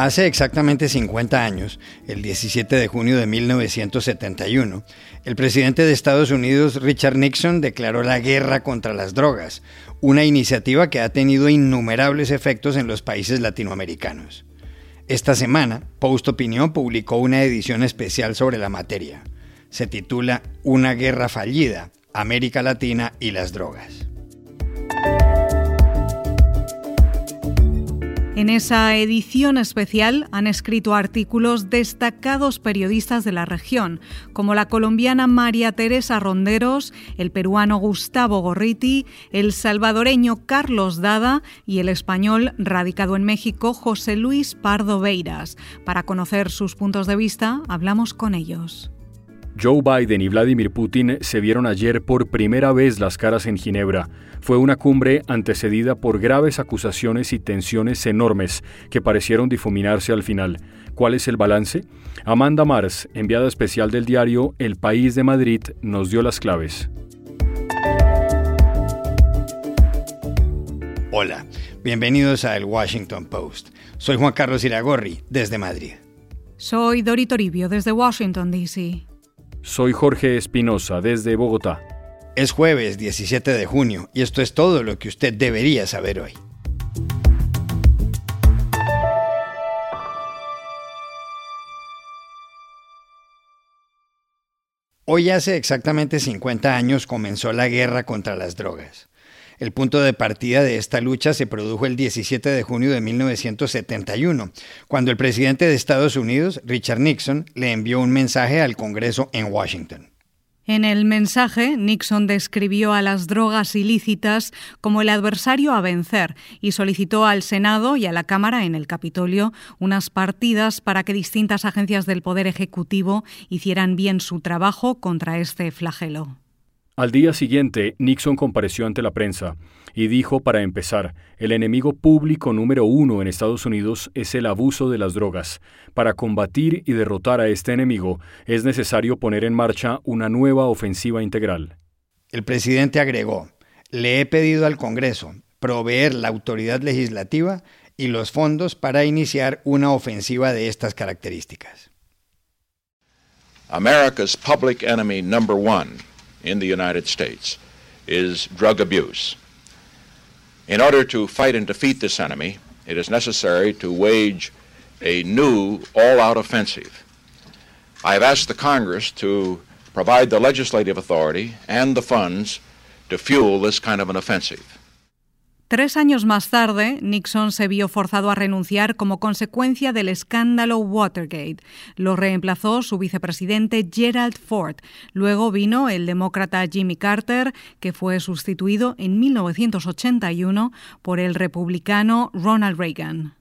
Hace exactamente 50 años, el 17 de junio de 1971, el presidente de Estados Unidos, Richard Nixon, declaró la guerra contra las drogas, una iniciativa que ha tenido innumerables efectos en los países latinoamericanos. Esta semana, Post Opinión publicó una edición especial sobre la materia. Se titula Una guerra fallida, América Latina y las drogas. En esa edición especial han escrito artículos destacados periodistas de la región, como la colombiana María Teresa Ronderos, el peruano Gustavo Gorriti, el salvadoreño Carlos Dada y el español radicado en México José Luis Pardo Beiras. Para conocer sus puntos de vista, hablamos con ellos. Joe Biden y Vladimir Putin se vieron ayer por primera vez las caras en Ginebra. Fue una cumbre antecedida por graves acusaciones y tensiones enormes que parecieron difuminarse al final. ¿Cuál es el balance? Amanda Mars, enviada especial del diario El País de Madrid, nos dio las claves. Hola, bienvenidos a El Washington Post. Soy Juan Carlos Iragorri, desde Madrid. Soy Dori Toribio, desde Washington, D.C. Soy Jorge Espinosa desde Bogotá. Es jueves 17 de junio y esto es todo lo que usted debería saber hoy. Hoy hace exactamente 50 años comenzó la guerra contra las drogas. El punto de partida de esta lucha se produjo el 17 de junio de 1971, cuando el presidente de Estados Unidos, Richard Nixon, le envió un mensaje al Congreso en Washington. En el mensaje, Nixon describió a las drogas ilícitas como el adversario a vencer y solicitó al Senado y a la Cámara en el Capitolio unas partidas para que distintas agencias del Poder Ejecutivo hicieran bien su trabajo contra este flagelo. Al día siguiente, Nixon compareció ante la prensa y dijo, para empezar, el enemigo público número uno en Estados Unidos es el abuso de las drogas. Para combatir y derrotar a este enemigo es necesario poner en marcha una nueva ofensiva integral. El presidente agregó, le he pedido al Congreso proveer la autoridad legislativa y los fondos para iniciar una ofensiva de estas características. America's public enemy number one in the United States is drug abuse. In order to fight and defeat this enemy, it is necessary to wage a new all out offensive. I have asked the Congress to provide the legislative authority and the funds to fuel this kind of an offensive. Tres años más tarde, Nixon se vio forzado a renunciar como consecuencia del escándalo Watergate. Lo reemplazó su vicepresidente Gerald Ford. Luego vino el demócrata Jimmy Carter, que fue sustituido en 1981 por el republicano Ronald Reagan.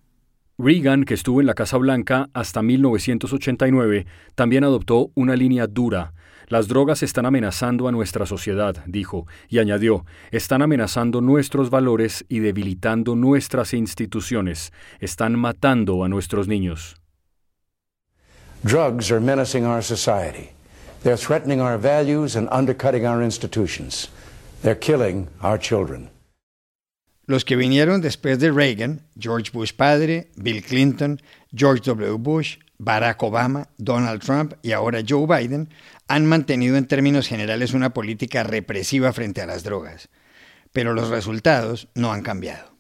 Reagan, que estuvo en la Casa Blanca hasta 1989, también adoptó una línea dura las drogas están amenazando a nuestra sociedad, dijo, y añadió, están amenazando nuestros valores y debilitando nuestras instituciones, están matando a nuestros niños. Drugs are menacing our society. They're threatening our values and undercutting our institutions. They're killing our children. Los que vinieron después de Reagan, George Bush padre, Bill Clinton, George W. Bush, Barack Obama, Donald Trump y ahora Joe Biden han mantenido en términos generales una política represiva frente a las drogas, pero los resultados no han cambiado.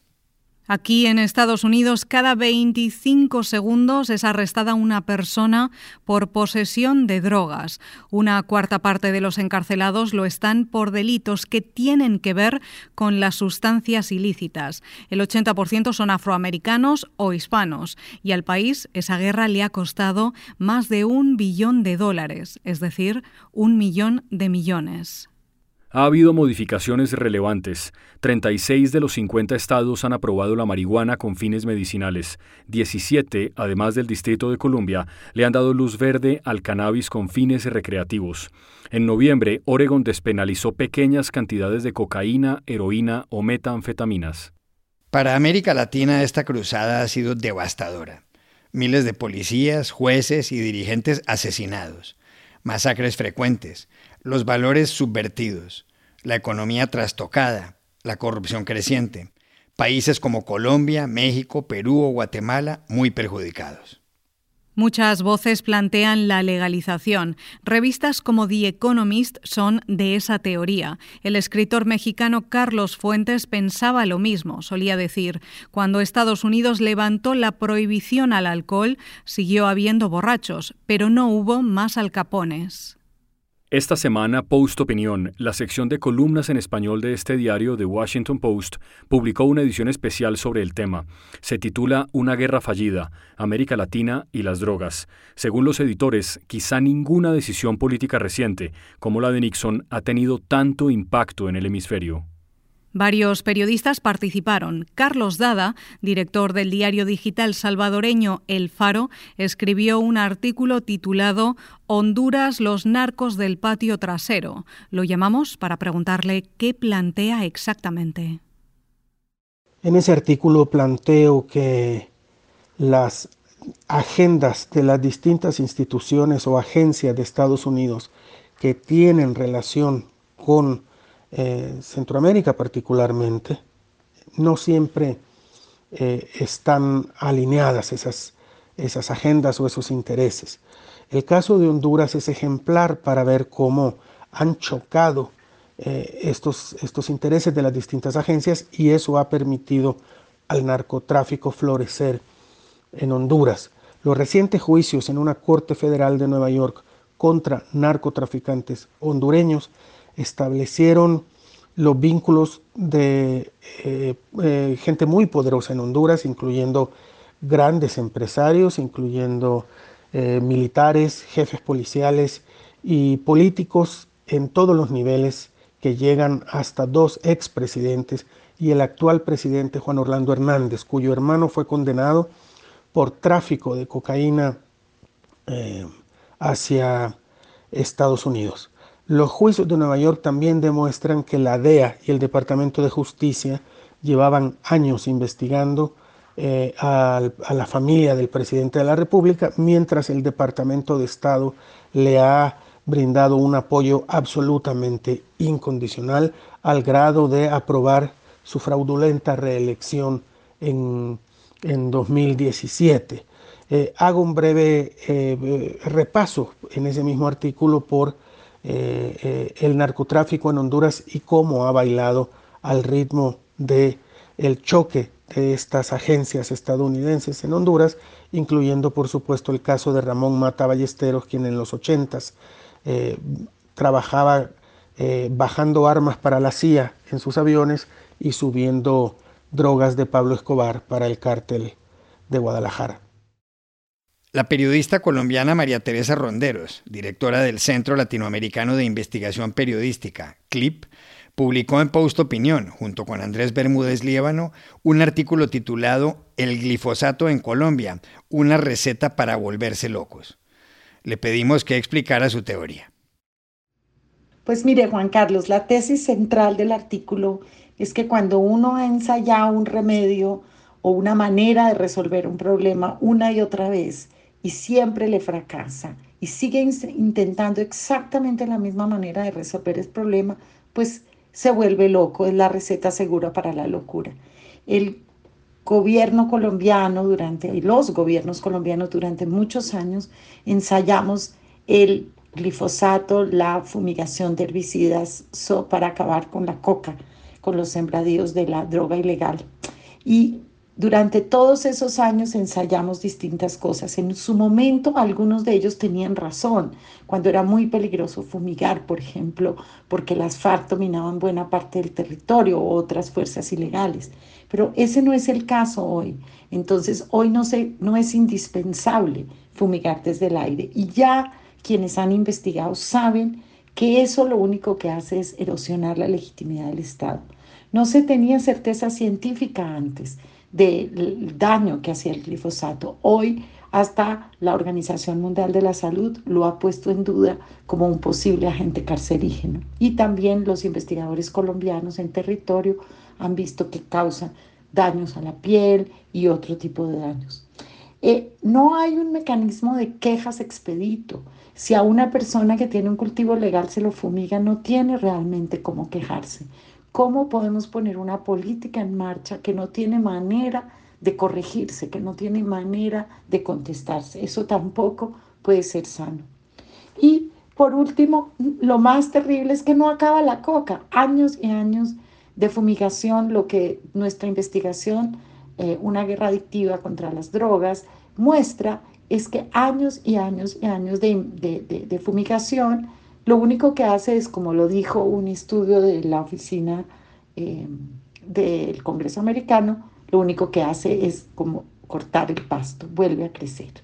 Aquí en Estados Unidos, cada 25 segundos es arrestada una persona por posesión de drogas. Una cuarta parte de los encarcelados lo están por delitos que tienen que ver con las sustancias ilícitas. El 80% son afroamericanos o hispanos. Y al país esa guerra le ha costado más de un billón de dólares, es decir, un millón de millones. Ha habido modificaciones relevantes. 36 de los 50 estados han aprobado la marihuana con fines medicinales. 17, además del Distrito de Columbia, le han dado luz verde al cannabis con fines recreativos. En noviembre, Oregon despenalizó pequeñas cantidades de cocaína, heroína o metanfetaminas. Para América Latina esta cruzada ha sido devastadora. Miles de policías, jueces y dirigentes asesinados. Masacres frecuentes los valores subvertidos, la economía trastocada, la corrupción creciente. Países como Colombia, México, Perú o Guatemala muy perjudicados. Muchas voces plantean la legalización. Revistas como The Economist son de esa teoría. El escritor mexicano Carlos Fuentes pensaba lo mismo. Solía decir, cuando Estados Unidos levantó la prohibición al alcohol, siguió habiendo borrachos, pero no hubo más alcapones. Esta semana, Post Opinión, la sección de columnas en español de este diario The Washington Post, publicó una edición especial sobre el tema. Se titula Una guerra fallida, América Latina y las drogas. Según los editores, quizá ninguna decisión política reciente, como la de Nixon, ha tenido tanto impacto en el hemisferio. Varios periodistas participaron. Carlos Dada, director del diario digital salvadoreño El Faro, escribió un artículo titulado Honduras, los narcos del patio trasero. Lo llamamos para preguntarle qué plantea exactamente. En ese artículo planteo que las agendas de las distintas instituciones o agencias de Estados Unidos que tienen relación con eh, Centroamérica particularmente, no siempre eh, están alineadas esas, esas agendas o esos intereses. El caso de Honduras es ejemplar para ver cómo han chocado eh, estos, estos intereses de las distintas agencias y eso ha permitido al narcotráfico florecer en Honduras. Los recientes juicios en una Corte Federal de Nueva York contra narcotraficantes hondureños establecieron los vínculos de eh, eh, gente muy poderosa en Honduras, incluyendo grandes empresarios, incluyendo eh, militares, jefes policiales y políticos en todos los niveles que llegan hasta dos expresidentes y el actual presidente Juan Orlando Hernández, cuyo hermano fue condenado por tráfico de cocaína hacia Estados Unidos. Los juicios de Nueva York también demuestran que la DEA y el Departamento de Justicia llevaban años investigando eh, a, la familia del presidente de la República, mientras el Departamento de Estado le ha brindado un apoyo absolutamente incondicional al grado de aprobar su fraudulenta reelección en, 2017. Eh, hago un breve eh, repaso en ese mismo artículo por eh, eh, el narcotráfico en Honduras y cómo ha bailado al ritmo de el choque de estas agencias estadounidenses en Honduras, incluyendo por supuesto el caso de Ramón Mata Ballesteros, quien en los 80 eh, trabajaba bajando armas para la CIA en sus aviones y subiendo drogas de Pablo Escobar para el cártel de Guadalajara. La periodista colombiana María Teresa Ronderos, directora del Centro Latinoamericano de Investigación Periodística, CLIP, publicó en Post Opinión, junto con Andrés Bermúdez Líbano, un artículo titulado El glifosato en Colombia, una receta para volverse locos. Le pedimos que explicara su teoría. Pues mire, Juan Carlos, la tesis central del artículo es que cuando uno ha ensayado un remedio o una manera de resolver un problema una y otra vez, y siempre le fracasa y sigue intentando exactamente la misma manera de resolver el problema, pues se vuelve loco, es la receta segura para la locura. El gobierno colombiano durante, y los gobiernos colombianos durante muchos años ensayamos el glifosato, la fumigación de herbicidas para acabar con la coca, con los sembradíos de la droga ilegal. Y durante todos esos años ensayamos distintas cosas. En su momento algunos de ellos tenían razón, cuando era muy peligroso fumigar, por ejemplo, porque las FARC dominaban buena parte del territorio o otras fuerzas ilegales. Pero ese no es el caso hoy. Entonces hoy no, no es indispensable fumigar desde el aire. Y ya quienes han investigado saben que eso lo único que hace es erosionar la legitimidad del Estado. No se tenía certeza científica antes del daño que hacía el glifosato. Hoy hasta la Organización Mundial de la Salud lo ha puesto en duda como un posible agente carcerígeno. Y también los investigadores colombianos en territorio han visto que causa daños a la piel y otro tipo de daños. Eh, no hay un mecanismo de quejas expedito. Si a una persona que tiene un cultivo legal se lo fumiga, no tiene realmente cómo quejarse cómo podemos poner una política en marcha que no tiene manera de corregirse, que no tiene manera de contestarse. Eso tampoco puede ser sano. Y por último, lo más terrible es que no acaba la coca. Años y años de fumigación, lo que nuestra investigación, eh, una guerra adictiva contra las drogas, muestra es que años y años y años de, fumigación, lo único que hace es, como lo dijo un estudio de la oficina eh, del Congreso americano, lo único que hace es como cortar el pasto, vuelve a crecer.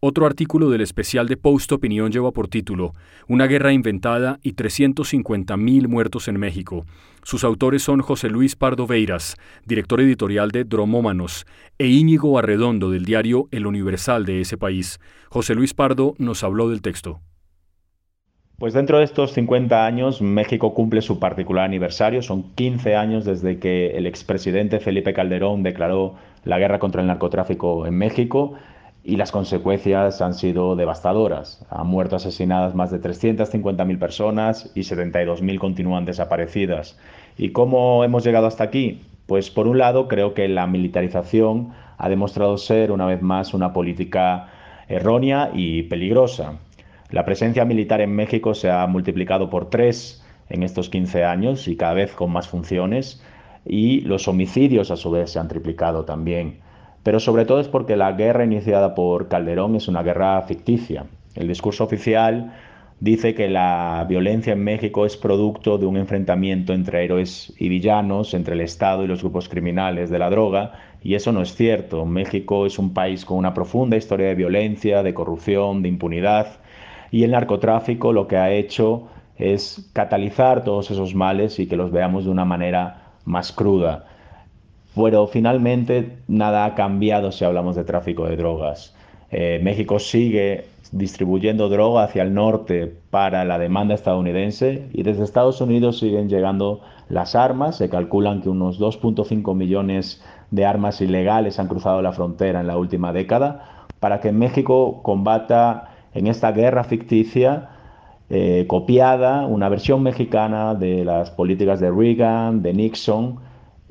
Otro artículo del especial de Post Opinión lleva por título Una guerra inventada y 350.000 muertos en México. Sus autores son José Luis Pardo Veiras, director editorial de Dromómanos, e Íñigo Arredondo del diario El Universal de ese país. José Luis Pardo nos habló del texto. Pues dentro de estos 50 años, México cumple su particular aniversario. Son 15 años desde que el expresidente Felipe Calderón declaró la guerra contra el narcotráfico en México y las consecuencias han sido devastadoras. Han muerto asesinadas más de 350.000 personas y 72.000 continúan desaparecidas. ¿Y cómo hemos llegado hasta aquí? Pues por un lado creo que la militarización ha demostrado ser una vez más una política errónea y peligrosa. La presencia militar en México se ha multiplicado por tres en estos 15 años y cada vez con más funciones y los homicidios a su vez se han triplicado también pero sobre todo es porque la guerra iniciada por Calderón es una guerra ficticia. El discurso oficial dice que la violencia en México es producto de un enfrentamiento entre héroes y villanos, entre el Estado y los grupos criminales de la droga, y eso no es cierto. México es un país con una profunda historia de violencia, de corrupción, de impunidad, y el narcotráfico lo que ha hecho es catalizar todos esos males y que los veamos de una manera más cruda. Pero finalmente nada ha cambiado si hablamos de tráfico de drogas. Eh, México sigue distribuyendo droga hacia el norte para la demanda estadounidense y desde Estados Unidos siguen llegando las armas. Se calculan que unos 2.5 millones de armas ilegales han cruzado la frontera en la última década para que México combata en esta guerra ficticia eh, copiada, una versión mexicana de las políticas de Reagan, de Nixon,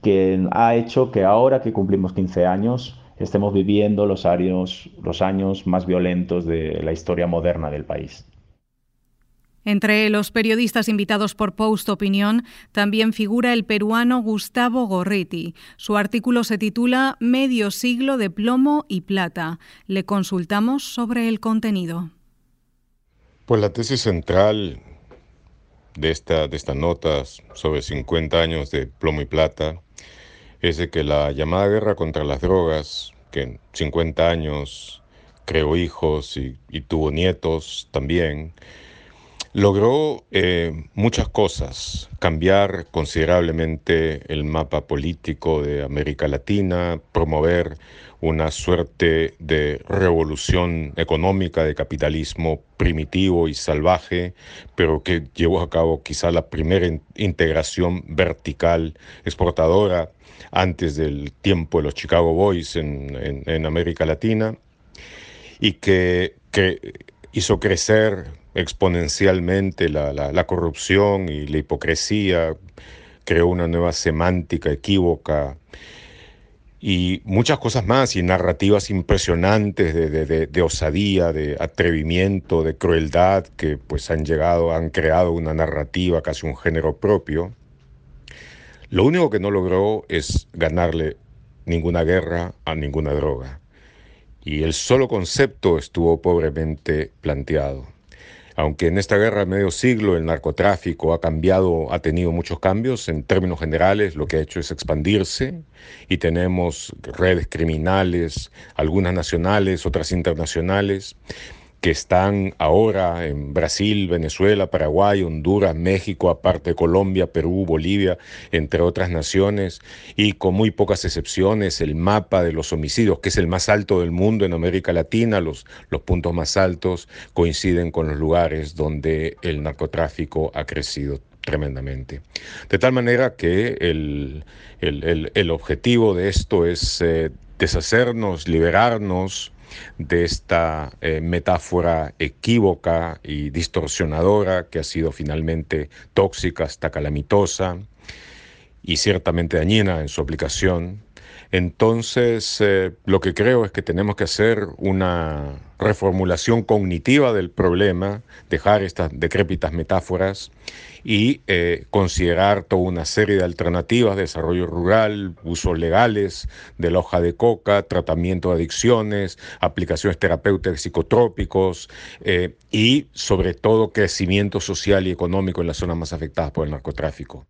que ha hecho que ahora que cumplimos 15 años estemos viviendo los años, los años más violentos de la historia moderna del país. Entre los periodistas invitados por Post Opinión también figura el peruano Gustavo Gorriti. Su artículo se titula Medio siglo de plomo y plata. Le consultamos sobre el contenido. Pues la tesis central de esta, de esta nota sobre 50 años de plomo y plata es de que la llamada guerra contra las drogas, que en 50 años creó hijos y, tuvo nietos también, logró eh, muchas cosas, cambiar considerablemente el mapa político de América Latina, promover una suerte de revolución económica de capitalismo primitivo y salvaje, pero que llevó a cabo quizá la primera integración vertical exportadora antes del tiempo de los Chicago Boys en, América Latina y que, hizo crecer exponencialmente la, corrupción y la hipocresía, creó una nueva semántica equívoca y muchas cosas más, y narrativas impresionantes de, osadía, de atrevimiento, de crueldad, que pues han llegado, han creado una narrativa, casi un género propio. Lo único que no logró es ganarle ninguna guerra a ninguna droga. Y el solo concepto estuvo pobremente planteado. Aunque en esta guerra de medio siglo el narcotráfico ha cambiado, ha tenido muchos cambios, en términos generales lo que ha hecho es expandirse y tenemos redes criminales, algunas nacionales, otras internacionales, que están ahora en Brasil, Venezuela, Paraguay, Honduras, México, aparte Colombia, Perú, Bolivia, entre otras naciones, y con muy pocas excepciones, el mapa de los homicidios, que es el más alto del mundo en América Latina, los, los puntos más altos coinciden con los lugares donde el narcotráfico ha crecido tremendamente. De tal manera que el, el, el, objetivo de esto es eh, deshacernos, liberarnos, de esta eh, metáfora equívoca y distorsionadora que ha sido finalmente tóxica hasta calamitosa y ciertamente dañina en su aplicación. Entonces, eh, lo que creo es que tenemos que hacer una reformulación cognitiva del problema, dejar estas decrépitas metáforas y eh, considerar toda una serie de alternativas, desarrollo rural, usos legales de la hoja de coca, tratamiento de adicciones, aplicaciones terapéuticas psicotrópicos eh, y sobre todo crecimiento social y económico en las zonas más afectadas por el narcotráfico.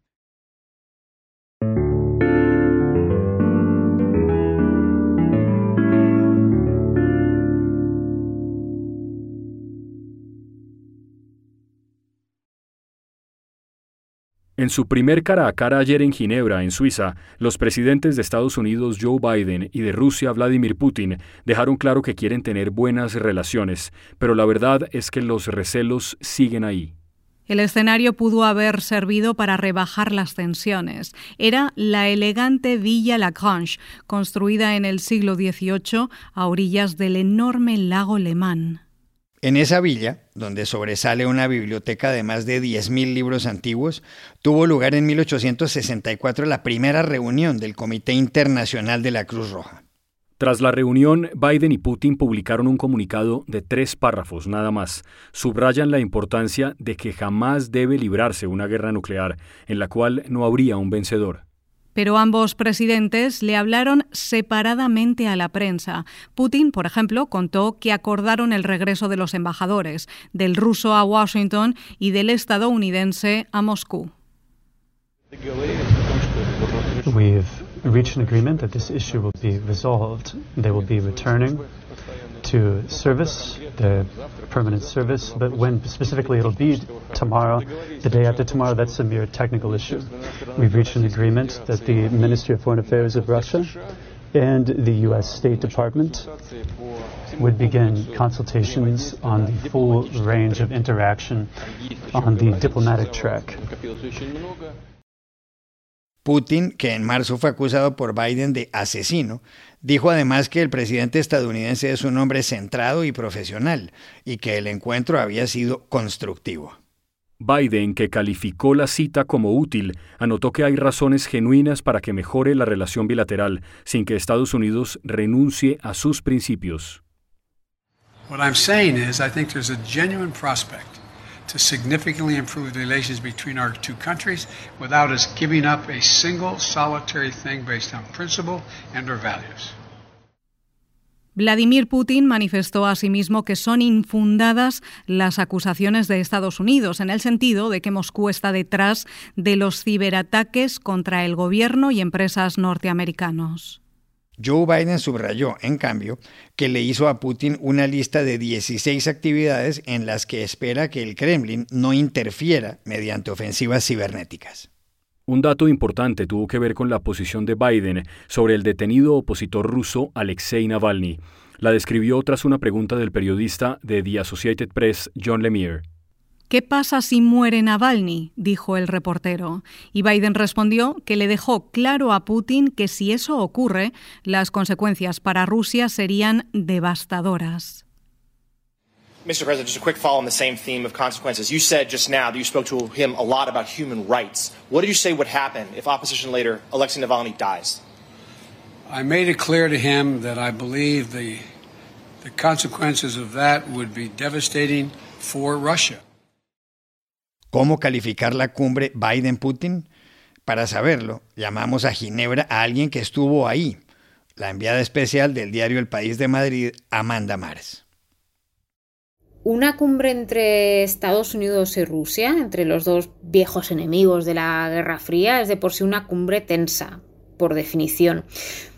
En su primer cara a cara ayer en Ginebra, en Suiza, los presidentes de Estados Unidos Joe Biden y de Rusia Vladimir Putin dejaron claro que quieren tener buenas relaciones, pero la verdad es que los recelos siguen ahí. El escenario pudo haber servido para rebajar las tensiones. Era la elegante Villa Lagrange, construida en el siglo XVIII a orillas del enorme lago Le Mans. En esa villa, donde sobresale una biblioteca de más de 10.000 libros antiguos, tuvo lugar en 1864 la primera reunión del Comité Internacional de la Cruz Roja. Tras la reunión, Biden y Putin publicaron un comunicado de tres párrafos nada más. Subrayan la importancia de que jamás debe librarse una guerra nuclear, en la cual no habría un vencedor pero ambos presidentes le hablaron separadamente a la prensa. Putin, por ejemplo, contó que acordaron el regreso de los embajadores, del ruso a Washington y del estadounidense a Moscú. We've reached an agreement that this issue will be resolved. They will be returning to service, the permanent service, but when specifically it'll be tomorrow, the day after tomorrow, that's a mere technical issue. We've reached an agreement that the Ministry of Foreign Affairs of Russia and the U.S. State Department would begin consultations on the full range of interaction on the diplomatic track. Putin, que en marzo fue acusado por Biden de asesino, dijo además que el presidente estadounidense es un hombre centrado y profesional y que el encuentro había sido constructivo. Biden, que calificó la cita como útil, anotó que hay razones genuinas para que mejore la relación bilateral sin que Estados Unidos renuncie a sus principios. What I'm saying is I think there's a genuine prospect to significantly improve the relations between our two countries without us giving up a single solitary thing based on principle and our values. Vladimir Putin manifestó asimismo que son infundadas las acusaciones de Estados Unidos, en el sentido de que Moscú está detrás de los ciberataques contra el gobierno y empresas norteamericanos. Joe Biden subrayó, en cambio, que le hizo a Putin una lista de 16 actividades en las que espera que el Kremlin no interfiera mediante ofensivas cibernéticas. Un dato importante tuvo que ver con la posición de Biden sobre el detenido opositor ruso Alexei Navalny. La describió tras una pregunta del periodista de The Associated Press, John Lemire. ¿Qué pasa si muere Navalny? dijo el reportero. Y Biden respondió que le dejó claro a Putin que si eso ocurre, las consecuencias para Rusia serían devastadoras. Mr. President, just a quick follow on the same theme of consequences. You said just now that you spoke to him a lot about human rights. What did you say would happen if opposition leader Alexei Navalny dies? I made it clear to him that I believe the, the consequences of that would be devastating for Russia. ¿Cómo calificar la cumbre Biden-Putin? Para saberlo, llamamos a Ginebra a alguien que estuvo ahí, la enviada especial del diario El País de Madrid, Amanda Mars. Una cumbre entre Estados Unidos y Rusia, entre los dos viejos enemigos de la Guerra Fría, es de por sí una cumbre tensa, por definición.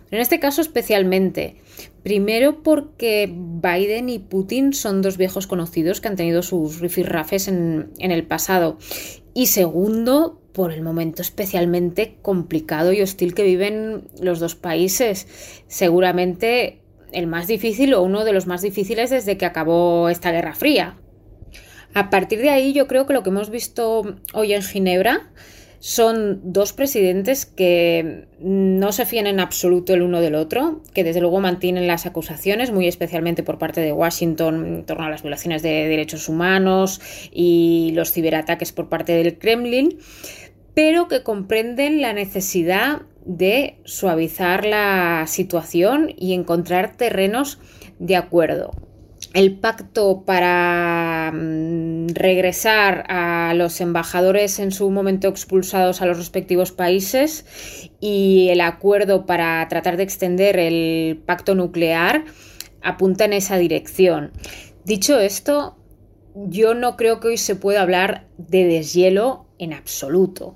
En este caso especialmente, Primero porque Biden y Putin son dos viejos conocidos que han tenido sus rifirrafes en, en el pasado. Y segundo, por el momento especialmente complicado y hostil que viven los dos países. Seguramente el más difícil o uno de los más difíciles desde que acabó esta Guerra Fría. A partir de ahí yo creo que lo que hemos visto hoy en Ginebra son dos presidentes que no se fían en absoluto el uno del otro, que desde luego mantienen las acusaciones, muy especialmente por parte de Washington en torno a las violaciones de derechos humanos y los ciberataques por parte del Kremlin, pero que comprenden la necesidad de suavizar la situación y encontrar terrenos de acuerdo el pacto para mm, regresar a los embajadores en su momento expulsados a los respectivos países y el acuerdo para tratar de extender el pacto nuclear apunta en esa dirección. Dicho esto, yo no creo que hoy se pueda hablar de deshielo en absoluto.